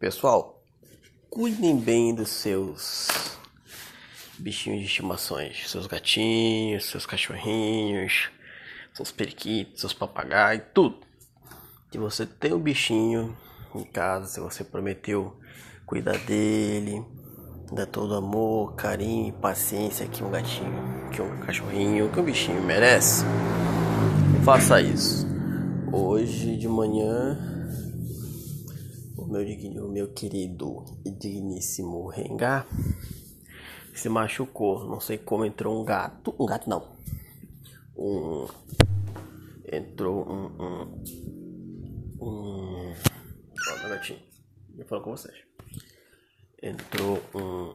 Pessoal, cuidem bem dos seus bichinhos de estimações, seus gatinhos, seus cachorrinhos, seus periquitos, seus papagaios, tudo. Se você tem um bichinho em casa, se você prometeu cuidar dele, dar todo amor, carinho e paciência que um gatinho, que um cachorrinho, que um bichinho merece, faça isso. Hoje de manhã, meu, o meu querido e digníssimo Rengar se machucou. Não sei como entrou um gato. Um gato não. Um. Entrou um. Um. um ó, meu gatinho. Eu falo com vocês. Entrou um.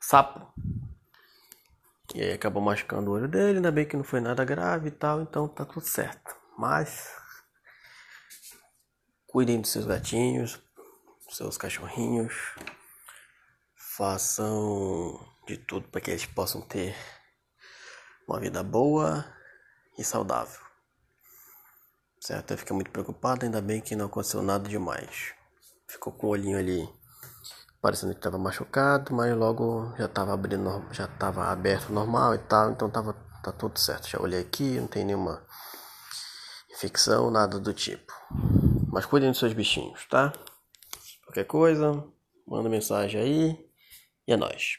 Sapo e aí acabou machucando o olho dele, ainda bem que não foi nada grave e tal, então tá tudo certo. Mas cuidem dos seus gatinhos, seus cachorrinhos, façam de tudo para que eles possam ter uma vida boa e saudável. Certo? Eu fiquei muito preocupado, ainda bem que não aconteceu nada demais. Ficou com o olhinho ali parecendo que estava machucado, mas logo já estava abrindo, já estava aberto normal e tal, então tava tá tudo certo. Já olhei aqui, não tem nenhuma infecção, nada do tipo. Mas cuidem dos seus bichinhos, tá? Qualquer coisa, manda mensagem aí e é nóis.